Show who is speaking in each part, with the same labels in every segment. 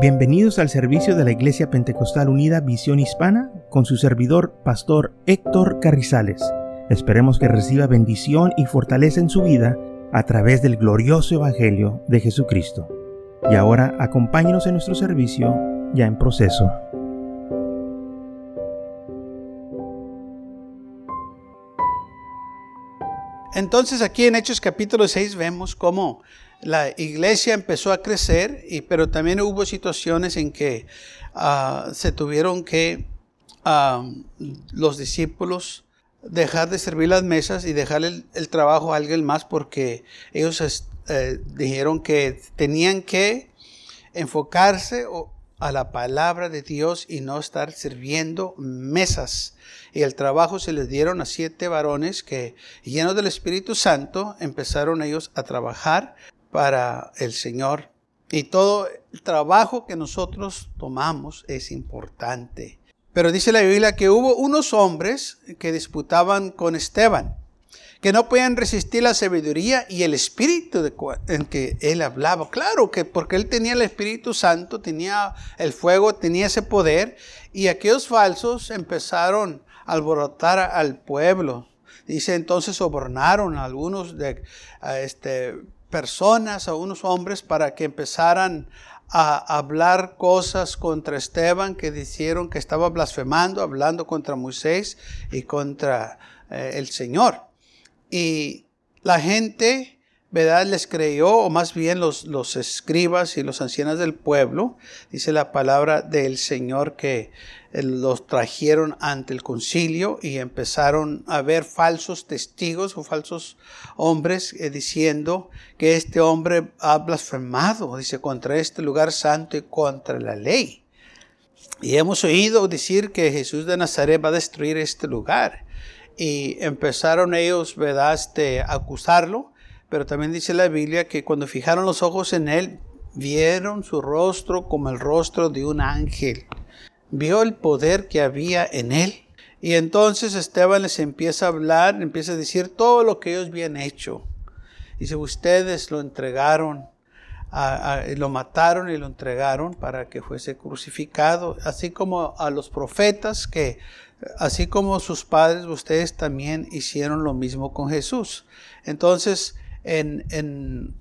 Speaker 1: Bienvenidos al servicio de la Iglesia Pentecostal Unida Visión Hispana con su servidor, Pastor Héctor Carrizales. Esperemos que reciba bendición y fortaleza en su vida a través del glorioso Evangelio de Jesucristo. Y ahora acompáñenos en nuestro servicio ya en proceso.
Speaker 2: Entonces aquí en Hechos capítulo 6 vemos cómo la iglesia empezó a crecer, y, pero también hubo situaciones en que ah, se tuvieron que ah, los discípulos dejar de servir las mesas y dejar el, trabajo a alguien más porque ellos eh, dijeron que tenían que enfocarse a la palabra de Dios y no estar sirviendo mesas. Y el trabajo se les dieron a siete varones que, llenos del Espíritu Santo, empezaron ellos a trabajar para el Señor. Y todo el trabajo que nosotros tomamos es importante. Pero dice la Biblia que hubo unos hombres que disputaban con Esteban, que no podían resistir la sabiduría y el espíritu en que él hablaba. Claro que porque él tenía el Espíritu Santo, tenía el fuego, tenía ese poder, y aquellos falsos empezaron a alborotar al pueblo. Dice entonces sobornaron a algunos de este, personas, a unos hombres, para que empezaran a hablar cosas contra Esteban que dijeron que estaba blasfemando, hablando contra Moisés y contra eh, el Señor. Y la gente, ¿verdad? Les creyó, o más bien los, los escribas y los ancianos del pueblo, dice la palabra del Señor que eh, los trajeron ante el concilio y empezaron a ver falsos testigos o falsos hombres eh, diciendo que este hombre ha blasfemado, dice, contra este lugar santo y contra la ley. Y hemos oído decir que Jesús de Nazaret va a destruir este lugar. Y empezaron ellos, ¿verdad?, este, acusarlo. Pero también dice la Biblia que cuando fijaron los ojos en él, vieron su rostro como el rostro de un ángel vio el poder que había en él. Y entonces Esteban les empieza a hablar, empieza a decir todo lo que ellos habían hecho. Dice, ustedes lo entregaron, lo mataron y lo entregaron para que fuese crucificado, así como a los profetas que, así como sus padres, ustedes también hicieron lo mismo con Jesús. Entonces, en,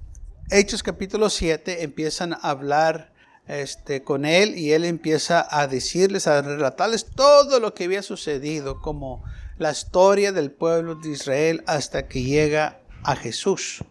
Speaker 2: Hechos capítulo 7 empiezan a hablar este, con él y él empieza a decirles, a relatarles todo lo que había sucedido, como la historia del pueblo de Israel hasta que llega a Jesús.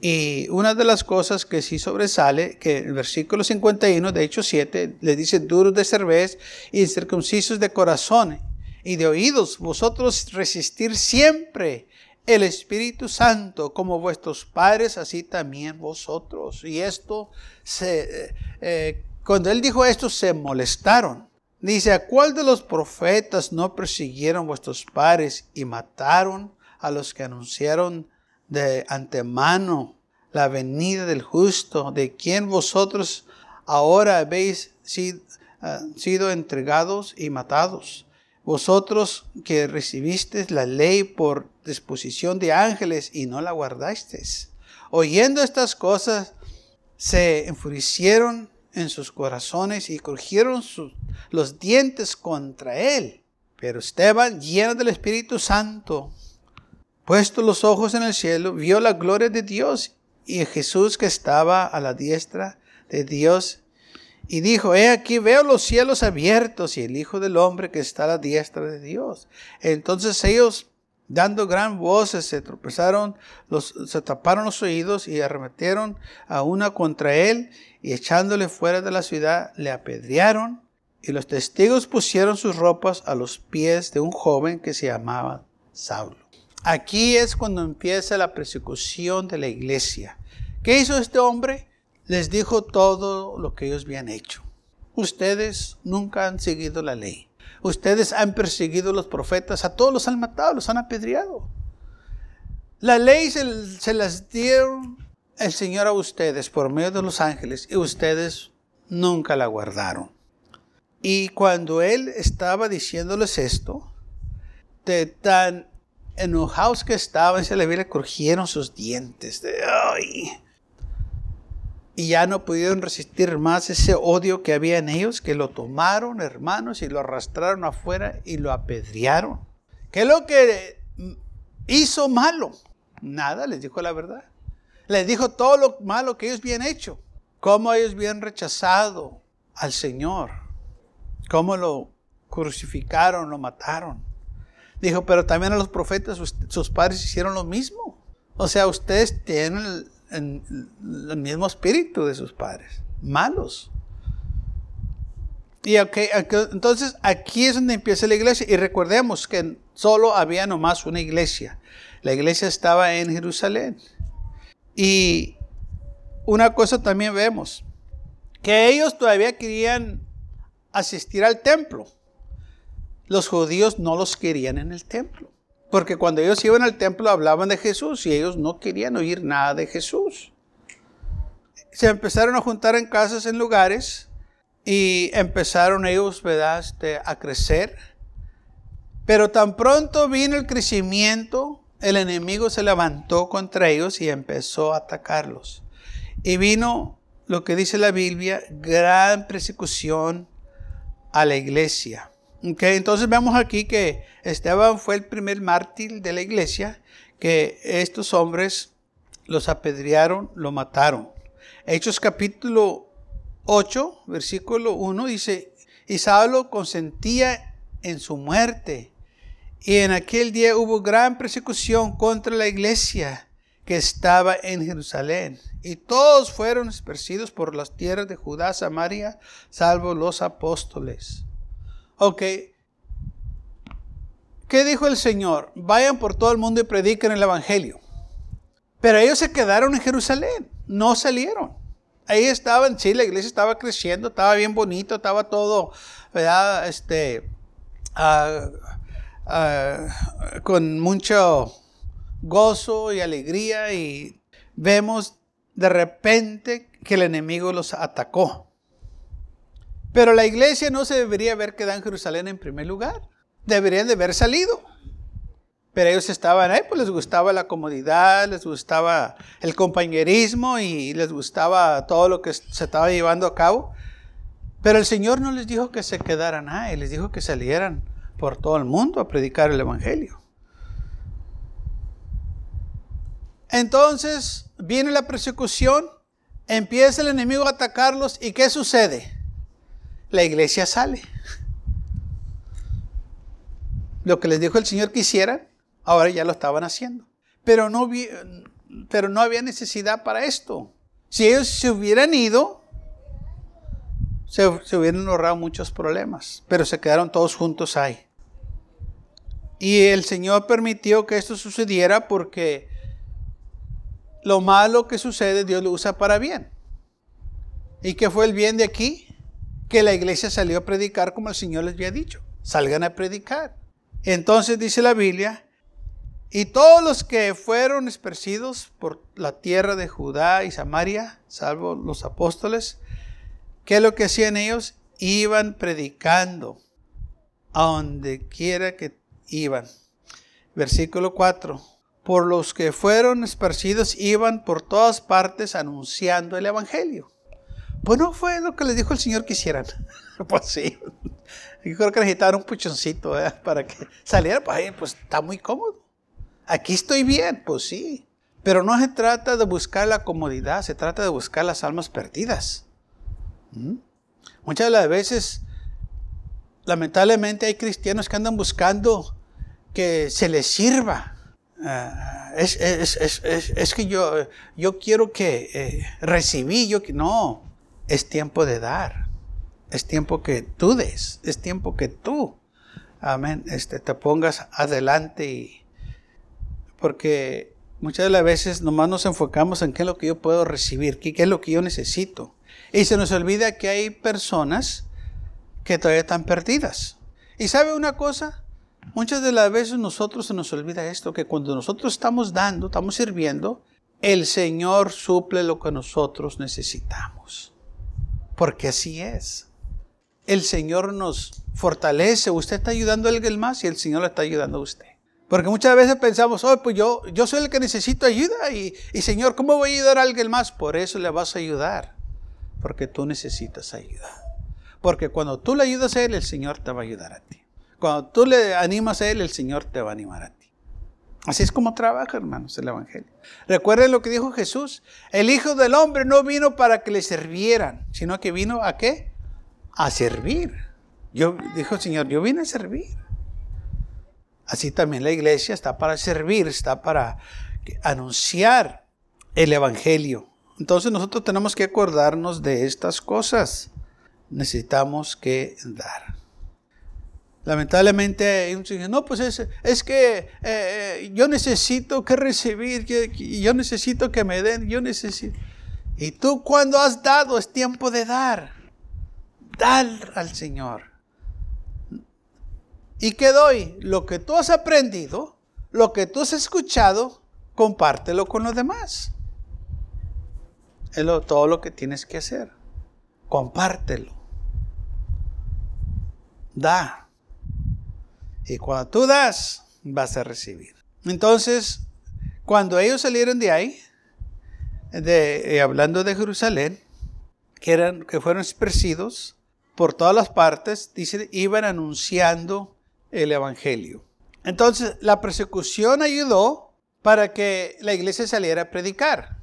Speaker 2: Y una de las cosas que sí sobresale, que el versículo 51 de Hechos 7 le dice, duros de cerveza y circuncisos de corazón y de oídos, vosotros resistir siempre el Espíritu Santo como vuestros padres, así también vosotros. Y esto, se, eh, cuando él dijo esto, se molestaron. Dice, ¿a cuál de los profetas no persiguieron vuestros padres y mataron a los que anunciaron de antemano la venida del justo, de quien vosotros ahora habéis eh, sido entregados y matados? Vosotros que recibisteis la ley por disposición de ángeles y no la guardasteis. Oyendo estas cosas, se enfurecieron en sus corazones y crujieron los dientes contra él. Pero Esteban, lleno del Espíritu Santo, puesto los ojos en el cielo, vio la gloria de Dios y Jesús que estaba a la diestra de Dios y dijo, he aquí veo los cielos abiertos y el Hijo del Hombre que está a la diestra de Dios. Entonces ellos, dando gran voces, se tropezaron, se taparon los oídos y arremetieron a una contra él y echándole fuera de la ciudad, le apedrearon. Y los testigos pusieron sus ropas a los pies de un joven que se llamaba Saulo. Aquí es cuando empieza la persecución de la iglesia. ¿Qué hizo este hombre? Les dijo todo lo que ellos habían hecho. Ustedes nunca han seguido la ley. Ustedes han perseguido a los profetas, a todos los han matado, los han apedreado. La ley se, las dio el Señor a ustedes por medio de los ángeles y ustedes nunca la guardaron. Y cuando Él estaba diciéndoles esto, de tan enojados que estaban, se le Biblia, crujieron sus dientes. De, ay, y ya no pudieron resistir más ese odio que había en ellos, que lo tomaron, hermanos, y lo arrastraron afuera y lo apedrearon. ¿Qué es lo que hizo malo? Nada, les dijo la verdad. Les dijo todo lo malo que ellos habían hecho. Cómo ellos habían rechazado al Señor. Cómo lo crucificaron, lo mataron. Dijo, pero también a los profetas, sus padres hicieron lo mismo. O sea, ustedes tienen el, mismo espíritu de sus padres, malos. Y entonces aquí es donde empieza la iglesia. Y recordemos que solo había nomás una iglesia. La iglesia estaba en Jerusalén. Y una cosa también vemos, que ellos todavía querían asistir al templo. Los judíos no los querían en el templo. Porque cuando ellos iban al templo hablaban de Jesús y ellos no querían oír nada de Jesús. Se empezaron a juntar en casas, en lugares, y empezaron ellos, ¿verdad?, este, a crecer. Pero tan pronto vino el crecimiento, el enemigo se levantó contra ellos y empezó a atacarlos. Y vino lo que dice la Biblia, gran persecución a la iglesia. Okay, entonces vemos aquí que Esteban fue el primer mártir de la iglesia, que estos hombres los apedrearon, lo mataron. Hechos capítulo 8, versículo 1 dice, y Saulo consentía en su muerte. Y en aquel día hubo gran persecución contra la iglesia que estaba en Jerusalén. Y todos fueron esparcidos por las tierras de Judá, Samaria, salvo los apóstoles. Ok. ¿Qué dijo el Señor? Vayan por todo el mundo y prediquen el Evangelio. Pero ellos se quedaron en Jerusalén, no salieron. Ahí estaban, sí, la iglesia estaba creciendo, estaba bien bonito, estaba todo, ¿verdad? Este, ah, ah, con mucho gozo y alegría y vemos de repente que el enemigo los atacó. Pero la iglesia no se debería haber quedado en Jerusalén en primer lugar. Deberían de haber salido. Pero ellos estaban ahí, pues les gustaba la comodidad, les gustaba el compañerismo y les gustaba todo lo que se estaba llevando a cabo. Pero el Señor no les dijo que se quedaran ahí, les dijo que salieran por todo el mundo a predicar el Evangelio. Entonces viene la persecución, empieza el enemigo a atacarlos y ¿qué sucede? La iglesia sale. Lo que les dijo el Señor que hicieran, ahora ya lo estaban haciendo. Pero no, pero no había necesidad para esto. Si ellos se hubieran ido, se, se hubieran ahorrado muchos problemas, pero se quedaron todos juntos ahí. Y el Señor permitió que esto sucediera porque lo malo que sucede Dios lo usa para bien. ¿Y qué fue el bien de aquí? Que la iglesia salió a predicar como el Señor les había dicho. Salgan a predicar. Entonces dice la Biblia, y todos los que fueron esparcidos por la tierra de Judá y Samaria, salvo los apóstoles, ¿qué es lo que hacían ellos? Iban predicando a donde quiera que iban. Versículo 4. Por los que fueron esparcidos iban por todas partes anunciando el Evangelio. Pues no fue lo que les dijo el Señor que hicieran. pues sí. Yo creo que necesitaban un puchoncito para que salieran. Pues, pues está muy cómodo. Aquí estoy bien, pues sí. Pero no se trata de buscar la comodidad, se trata de buscar las almas perdidas. ¿Mm? Muchas de las veces, lamentablemente, hay cristianos que andan buscando que se les sirva. Ah, es, que yo, yo quiero que eh, recibí, yo no es tiempo de dar. Es tiempo que tú des. Es tiempo que tú, amén, este, te pongas adelante. Y, porque muchas de las veces nomás nos enfocamos en qué es lo que yo puedo recibir, qué, qué es lo que yo necesito. Y se nos olvida que hay personas que todavía están perdidas. Y sabe una cosa, muchas de las veces nosotros se nos olvida esto, que cuando nosotros estamos dando, estamos sirviendo, el Señor suple lo que nosotros necesitamos porque así es. El Señor nos fortalece. Usted está ayudando a alguien más y el Señor le está ayudando a usted. Porque muchas veces pensamos, oh, pues yo, yo soy el que necesito ayuda y, y Señor, ¿cómo voy a ayudar a alguien más? Por eso le vas a ayudar, porque tú necesitas ayuda. Porque cuando tú le ayudas a Él, el Señor te va a ayudar a ti. Cuando tú le animas a Él, el Señor te va a animar a ti. Así es como trabaja, hermanos, el Evangelio. Recuerden lo que dijo Jesús. El Hijo del Hombre no vino para que le sirvieran, sino que vino a qué? A servir. Yo, dijo el Señor, yo vine a servir. Así también la iglesia está para servir, está para anunciar el Evangelio. Entonces nosotros tenemos que acordarnos de estas cosas. Necesitamos que dar. Lamentablemente no, pues es, es que eh, eh, yo necesito que recibir, yo necesito que me den, yo necesito. Y tú cuando has dado es tiempo de dar. Dar al Señor. ¿Y qué doy? Lo que tú has aprendido, lo que tú has escuchado, compártelo con los demás. Es todo lo que tienes que hacer. Compártelo. Da. Y cuando tú das, vas a recibir. Entonces, cuando ellos salieron de ahí, de, eh, hablando de Jerusalén, que, eran, que fueron esparcidos por todas las partes, dice, iban anunciando el Evangelio. Entonces, la persecución ayudó para que la iglesia saliera a predicar.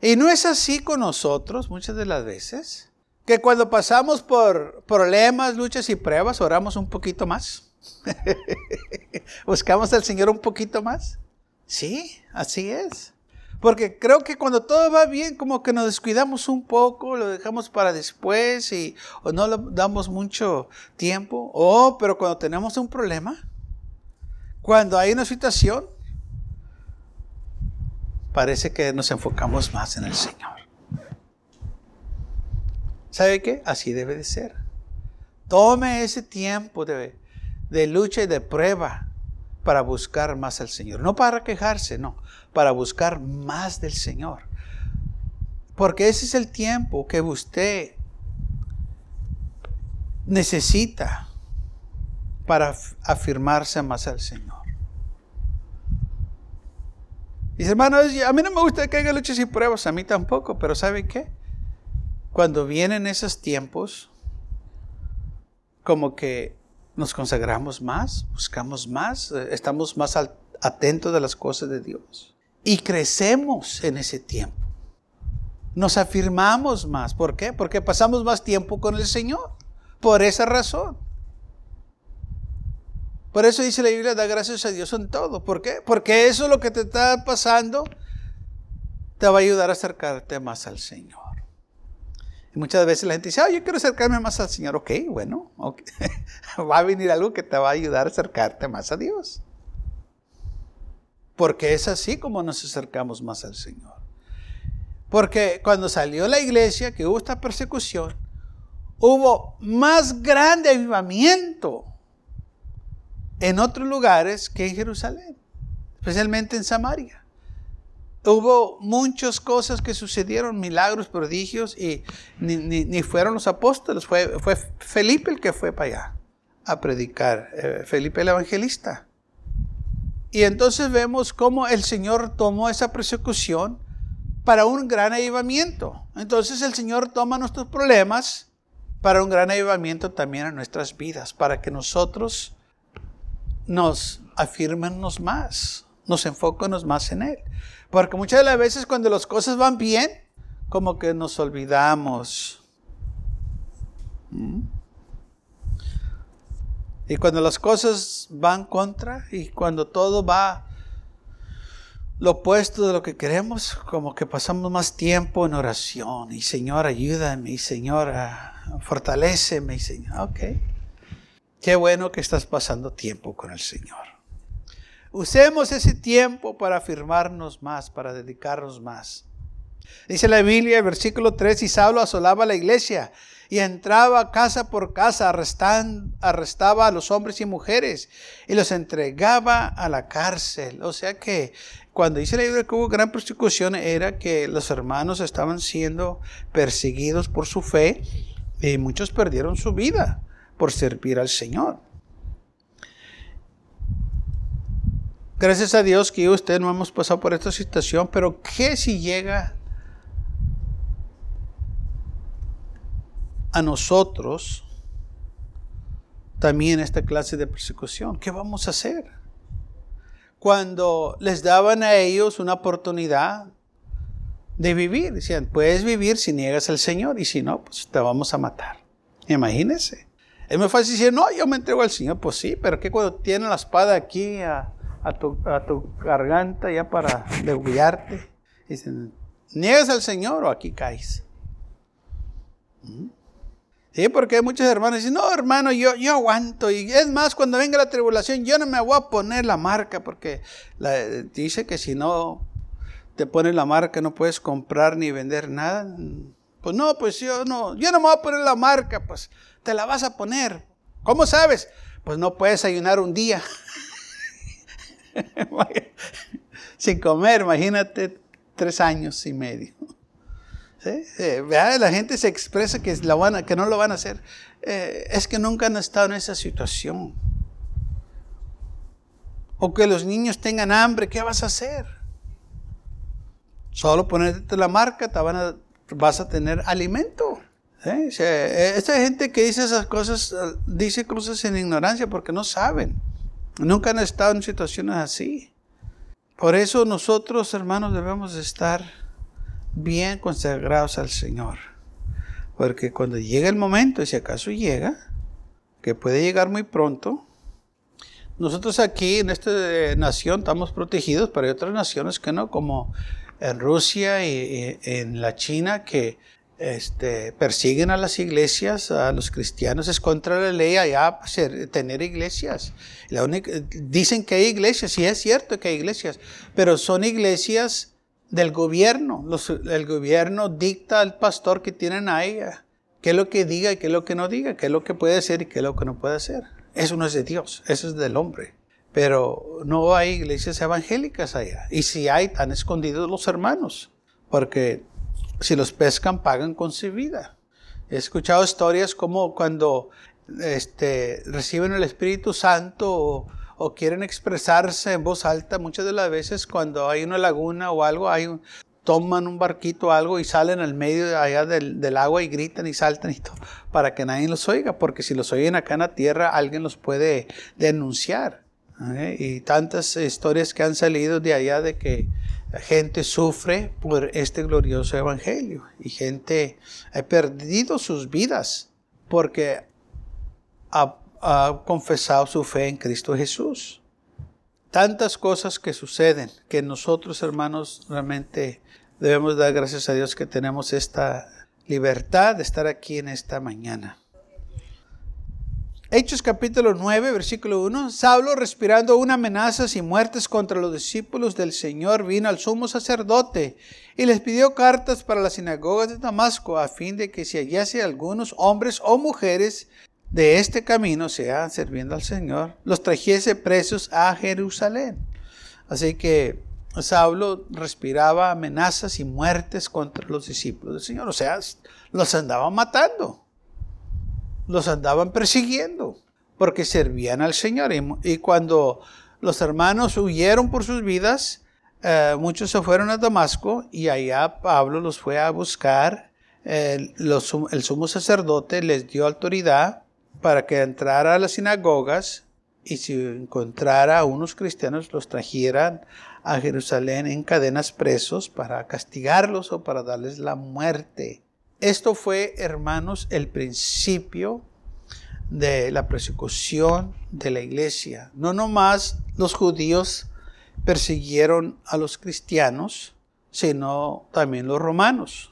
Speaker 2: Y no es así con nosotros muchas de las veces, que cuando pasamos por problemas, luchas y pruebas, oramos un poquito más. Buscamos al Señor un poquito más. Sí, así es. Porque creo que cuando todo va bien, como que nos descuidamos un poco, lo dejamos para después y o no le damos mucho tiempo. Oh, pero cuando tenemos un problema, cuando hay una situación, parece que nos enfocamos más en el Señor. ¿Sabe qué? Así debe de ser. Tome ese tiempo de, de lucha y de prueba para buscar más al Señor. No para quejarse, no, para buscar más del Señor. Porque ese es el tiempo que usted necesita para afirmarse más al Señor. Dice, hermano, a mí no me gusta que haya luchas y pruebas, a mí tampoco, pero ¿sabe qué? Cuando vienen esos tiempos, como que nos consagramos más, buscamos más, eh, estamos más atentos de las cosas de Dios. Y crecemos en ese tiempo. Nos afirmamos más. ¿Por qué? Porque pasamos más tiempo con el Señor. Por esa razón. Por eso dice la Biblia, da gracias a Dios en todo. ¿Por qué? Porque eso lo que te está pasando te va a ayudar a acercarte más al Señor. Muchas veces la gente dice, ah, yo quiero acercarme más al Señor. Ok, bueno, va a venir algo que te va a ayudar a acercarte más a Dios. Porque es así como nos acercamos más al Señor. Porque cuando salió la iglesia, que hubo esta persecución, hubo más grande avivamiento en otros lugares que en Jerusalén, especialmente en Samaria. Hubo muchas cosas que sucedieron, milagros, prodigios, y ni, fueron los apóstoles, fue, fue, Felipe el que fue para allá a predicar, eh, Felipe el evangelista. Y entonces vemos cómo el Señor tomó esa persecución para un gran avivamiento. Entonces el Señor toma nuestros problemas para un gran avivamiento también en nuestras vidas, para que nosotros nos afirmemos más, nos enfoquemos más en Él. Porque muchas de las veces cuando las cosas van bien, como que nos olvidamos. ¿Mm? Y cuando las cosas van contra y cuando todo va lo opuesto de lo que queremos, como que pasamos más tiempo en oración. Y Señor, ayúdame. Y Señor, ah, fortaleceme. Y Señor, ok. Qué bueno que estás pasando tiempo con el Señor. Usemos ese tiempo para afirmarnos más, para dedicarnos más. Dice la Biblia, versículo 3, y Saulo asolaba la iglesia y entraba casa por casa, arrestaba a los hombres y mujeres y los entregaba a la cárcel. O sea que cuando dice la Biblia que hubo gran persecución era que los hermanos estaban siendo perseguidos por su fe y muchos perdieron su vida por servir al Señor. Gracias a Dios que yo usted no hemos pasado por esta situación, pero ¿qué si llega a nosotros también esta clase de persecución? ¿Qué vamos a hacer? Cuando les daban a ellos una oportunidad de vivir, decían, puedes vivir si niegas al Señor y si no, pues te vamos a matar. Imagínense. Es muy fácil decir, no, yo me entrego al Señor. Pues sí, pero que cuando tienen la espada aquí a, tu, garganta ya para degollarte, dicen, ¿niegas al Señor o aquí caes? ¿Mm? Sí, porque hay muchos hermanos dicen, no, hermano, yo, yo aguanto. Y es más, cuando venga la tribulación, yo no me voy a poner la marca, porque dice que si no te pones la marca no puedes comprar ni vender nada. Pues no, pues yo no, yo no me voy a poner la marca, pues te la vas a poner. ¿Cómo sabes? Pues no puedes ayunar un día. Sin comer, imagínate, tres años y medio. Eh, la gente se expresa que, la van que no lo van a hacer. Eh, es que nunca han estado en esa situación. O que los niños tengan hambre, ¿qué vas a hacer? Solo ponerte la marca, te van a, vas a tener alimento. Eh, esta gente que dice esas cosas, dice cosas en ignorancia porque no saben. Nunca han estado en situaciones así. Por eso nosotros, hermanos, debemos estar bien consagrados al Señor. Porque cuando llega el momento, y si acaso llega, que puede llegar muy pronto, nosotros aquí en esta nación estamos protegidos, pero hay otras naciones que no, como en Rusia y, en la China, que este, persiguen a las iglesias, a los cristianos, es contra la ley allá tener iglesias. La única, dicen que hay iglesias, y es cierto que hay iglesias, pero son iglesias del gobierno. el gobierno dicta al pastor que tienen ahí qué es lo que diga y qué es lo que no diga, qué es lo que puede hacer y qué es lo que no puede hacer. Eso no es de Dios, eso es del hombre. Pero no hay iglesias evangélicas allá. Y si hay, están escondidos los hermanos. Porque si los pescan, pagan con su vida. He escuchado historias como cuando este, reciben el Espíritu Santo o, o quieren expresarse en voz alta, muchas de las veces cuando hay una laguna o algo, hay toman un barquito o algo y salen al medio allá del, del, agua y gritan y saltan y todo, para que nadie los oiga, porque si los oyen acá en la tierra, alguien los puede denunciar. ¿eh? Y tantas historias que han salido de allá de que gente sufre por este glorioso evangelio y gente ha perdido sus vidas porque ha ha confesado su fe en Cristo Jesús. Tantas cosas que suceden que nosotros, hermanos, realmente debemos dar gracias a Dios que tenemos esta libertad de estar aquí en esta mañana. Hechos capítulo 9, versículo 1. Saulo, respirando una amenazas y muertes contra los discípulos del Señor, vino al sumo sacerdote y les pidió cartas para las sinagogas de Damasco, a fin de que si hallase algunos hombres o mujeres de este camino, sea sirviendo al Señor, los trajese presos a Jerusalén. Así que Saulo respiraba amenazas y muertes contra los discípulos del Señor. O sea, los andaban matando, los andaban persiguiendo, porque servían al Señor. Y, cuando los hermanos huyeron por sus vidas, eh, muchos se fueron a Damasco y allá Pablo los fue a buscar. el sumo sacerdote les dio autoridad para que entrara a las sinagogas y si encontrara a unos cristianos los trajeran a Jerusalén en cadenas presos para castigarlos o para darles la muerte. Esto fue, hermanos, el principio de la persecución de la iglesia. No nomás los judíos persiguieron a los cristianos, sino también los romanos.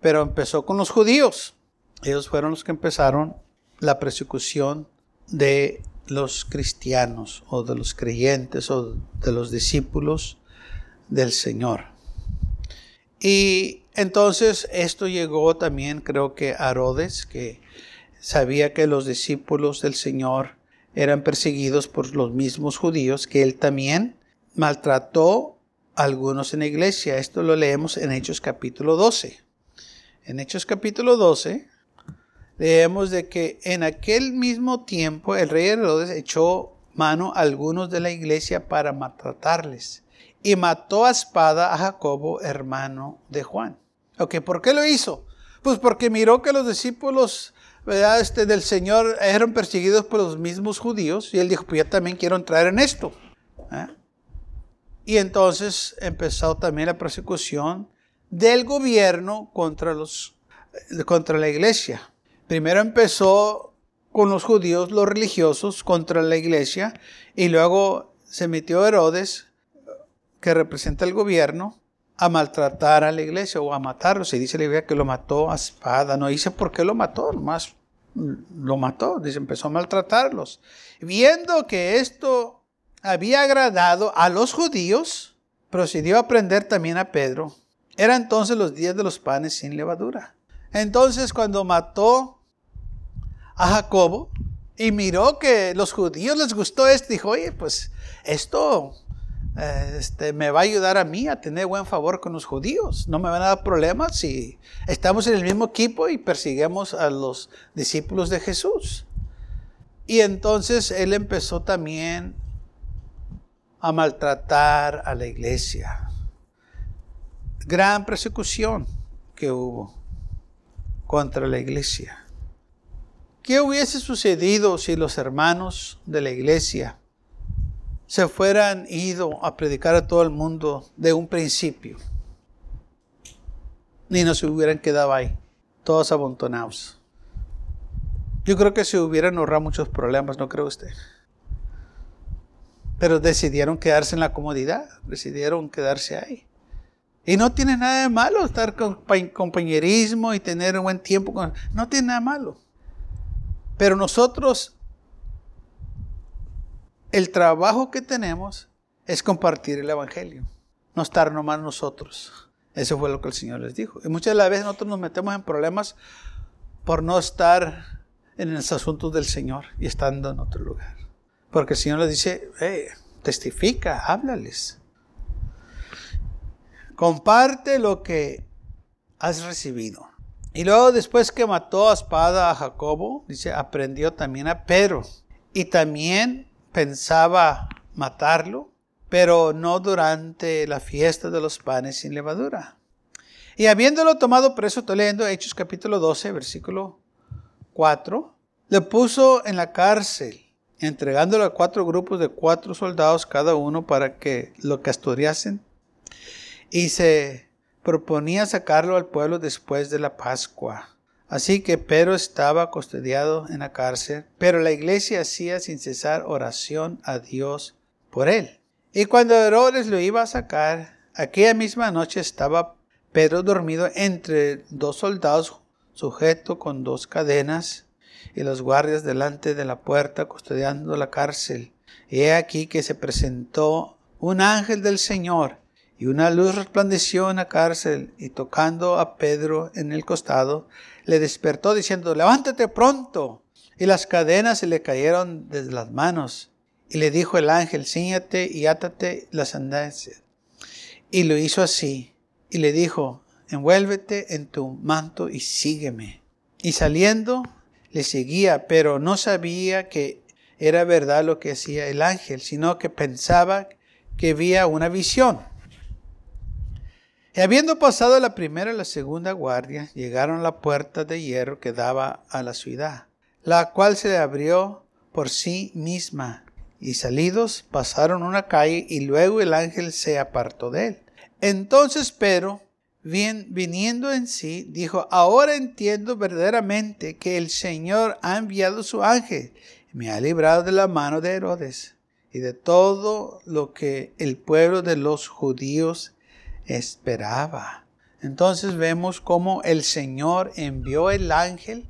Speaker 2: Pero empezó con los judíos. Ellos fueron los que empezaron la persecución de los cristianos o de los creyentes o de los discípulos del Señor. Y entonces esto llegó también creo que a Herodes, que sabía que los discípulos del Señor eran perseguidos por los mismos judíos, que él también maltrató a algunos en la iglesia. Esto lo leemos en Hechos capítulo 12. En Hechos capítulo 12 leemos de que en aquel mismo tiempo el rey Herodes echó mano a algunos de la iglesia para maltratarles. Y mató a espada a Jacobo, hermano de Juan. Ok, ¿por qué lo hizo? Pues porque miró que los discípulos ¿verdad? Este, del Señor eran perseguidos por los mismos judíos y él dijo, pues yo también quiero entrar en esto. ¿eh? Y entonces empezó también la persecución del gobierno contra, los, contra la iglesia. Primero empezó con los judíos, los religiosos, contra la iglesia, y luego se metió Herodes, que representa el gobierno, a maltratar a la iglesia o a matarlo. Se dice la Biblia que lo mató a espada. No dice por qué lo mató, nomás lo mató. Dice, empezó a maltratarlos. Viendo que esto había agradado a los judíos, procedió a prender también a Pedro. Era entonces los días de los panes sin levadura. Entonces cuando mató a Jacobo y miró que los judíos les gustó esto, dijo, oye, pues esto este, me va a ayudar a mí a tener buen favor con los judíos. No me van a dar problemas si estamos en el mismo equipo y persiguemos a los discípulos de Jesús. Y entonces él empezó también a maltratar a la iglesia. Gran persecución que hubo contra la iglesia. ¿Qué hubiese sucedido si los hermanos de la iglesia se fueran ido a predicar a todo el mundo de un principio? Ni no se hubieran quedado ahí, todos amontonados. Yo creo que se hubieran ahorrado muchos problemas, ¿no cree usted? Pero decidieron quedarse en la comodidad, decidieron quedarse ahí. Y no tiene nada de malo estar con compañerismo y tener un buen tiempo. Con... No tiene nada malo. Pero nosotros, el trabajo que tenemos es compartir el Evangelio, no estar nomás nosotros. Eso fue lo que el Señor les dijo. Y muchas de las veces nosotros nos metemos en problemas por no estar en los asuntos del Señor y estando en otro lugar. Porque el Señor les dice, testifica, háblales. Comparte lo que has recibido. Y luego después que mató a espada a Jacobo, dice, aprendió también a Pedro. Y también pensaba matarlo, pero no durante la fiesta de los panes sin levadura. Y habiéndolo tomado preso, estoy leyendo Hechos capítulo 12, versículo 4, le puso en la cárcel entregándolo a cuatro grupos de cuatro soldados cada uno para que lo custodiasen. Y se proponía sacarlo al pueblo después de la Pascua. Así que Pedro estaba custodiado en la cárcel, pero la iglesia hacía sin cesar oración a Dios por él. Y cuando Herodes lo iba a sacar, aquella misma noche estaba Pedro dormido entre dos soldados, sujeto con dos cadenas y los guardias delante de la puerta custodiando la cárcel. Y he aquí que se presentó un ángel del Señor y una luz resplandeció en la cárcel y tocando a Pedro en el costado, le despertó diciendo, levántate pronto. Y las cadenas se le cayeron desde las manos. Y le dijo el ángel, ciñate y átate las sandalias. Y lo hizo así. Y le dijo, envuélvete en tu manto y sígueme. Y saliendo, le seguía, pero no sabía que era verdad lo que hacía el ángel, sino que pensaba que había una visión. Y habiendo pasado la primera y la segunda guardia, llegaron a la puerta de hierro que daba a la ciudad, la cual se abrió por sí misma, y salidos pasaron una calle y luego el ángel se apartó de él. Entonces Pedro, bien, viniendo en sí, dijo, ahora entiendo verdaderamente que el Señor ha enviado su ángel y me ha librado de la mano de Herodes y de todo lo que el pueblo de los judíos esperaba. Entonces vemos cómo el Señor envió el ángel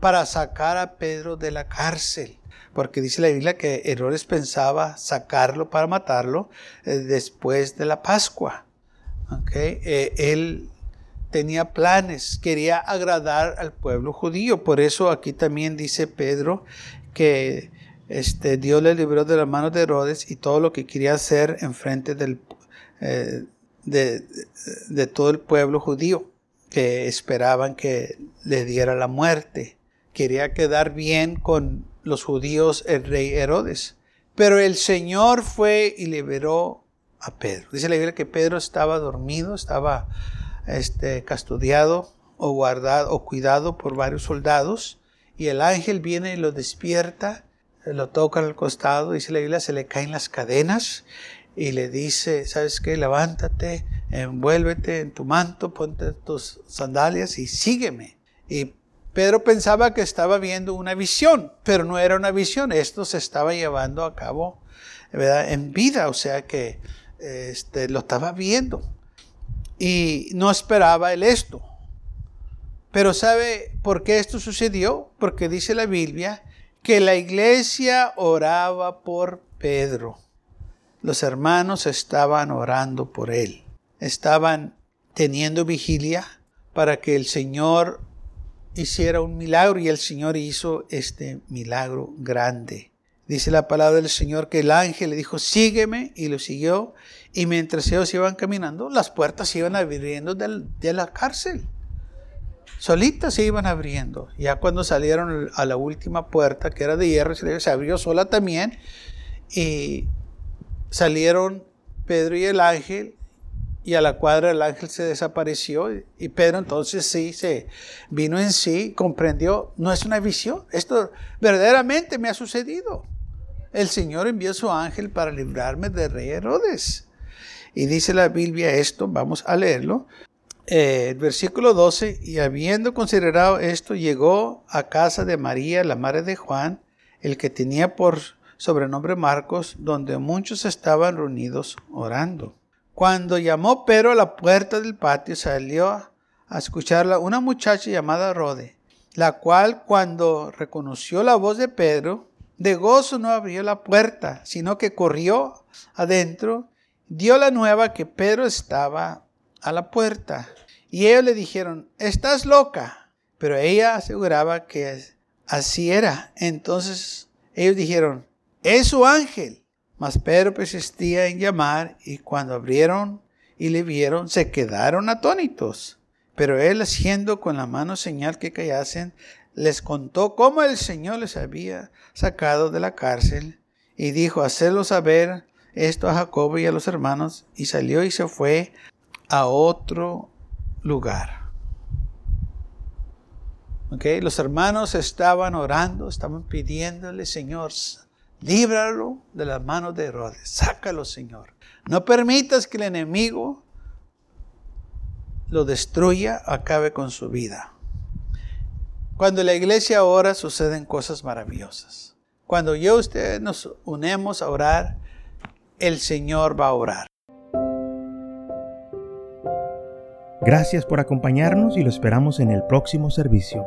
Speaker 2: para sacar a Pedro de la cárcel. Porque dice la Biblia que Herodes pensaba sacarlo para matarlo eh, después de la Pascua. Eh, él tenía planes, quería agradar al pueblo judío. Por eso aquí también dice Pedro que este, Dios le libró de la mano de Herodes y todo lo que quería hacer en frente del, eh, de, todo el pueblo judío que esperaban que le diera la muerte. Quería quedar bien con los judíos, el rey Herodes. Pero el Señor fue y liberó a Pedro. Dice la Biblia que Pedro estaba dormido, estaba este, custodiado o guardado o cuidado por varios soldados y el ángel viene y lo despierta, lo toca al costado, dice la Biblia, se le caen las cadenas y le dice, ¿sabes qué? Levántate, envuélvete en tu manto, ponte tus sandalias y sígueme. Y Pedro pensaba que estaba viendo una visión, pero no era una visión, esto se estaba llevando a cabo en vida, o sea que este, lo estaba viendo y no esperaba él esto. Pero ¿sabe por qué esto sucedió? Porque dice la Biblia que la iglesia oraba por Pedro. Los hermanos estaban orando por él. Estaban teniendo vigilia para que el Señor hiciera un milagro y el Señor hizo este milagro grande. Dice la palabra del Señor que el ángel le dijo, sígueme, y lo siguió. Y mientras ellos iban caminando, las puertas se iban abriendo de la cárcel. Solitas se iban abriendo. Ya cuando salieron a la última puerta, que era de hierro, se abrió sola también. Y salieron Pedro y el ángel y a la cuadra el ángel se desapareció y Pedro entonces sí se vino en sí, comprendió, no es una visión, esto verdaderamente me ha sucedido. El Señor envió su ángel para librarme de rey Herodes. Y dice la Biblia esto, vamos a leerlo. Eh, el versículo 12, y habiendo considerado esto, llegó a casa de María, la madre de Juan, el que tenía por sobrenombre Marcos, donde muchos estaban reunidos orando. Cuando llamó Pedro a la puerta del patio, salió a escucharla una muchacha llamada Rode, la cual cuando reconoció la voz de Pedro, de gozo no abrió la puerta, sino que corrió adentro, dio la nueva que Pedro estaba a la puerta. Y ellos le dijeron, estás loca. Pero ella aseguraba que así era. Entonces ellos dijeron, es su ángel. Mas Pedro persistía en llamar y cuando abrieron y le vieron, se quedaron atónitos. Pero él, haciendo con la mano señal que callasen, les contó cómo el Señor les había sacado de la cárcel y dijo, hacerlo saber esto a Jacobo y a los hermanos, y salió y se fue a otro lugar. Okay, los hermanos estaban orando, estaban pidiéndole, Señor, Líbralo de las manos de Herodes. Sácalo, Señor. No permitas que el enemigo lo destruya, acabe con su vida. Cuando la iglesia ora, suceden cosas maravillosas. Cuando yo y usted nos unemos a orar, el Señor va a orar.
Speaker 1: Gracias por acompañarnos y lo esperamos en el próximo servicio.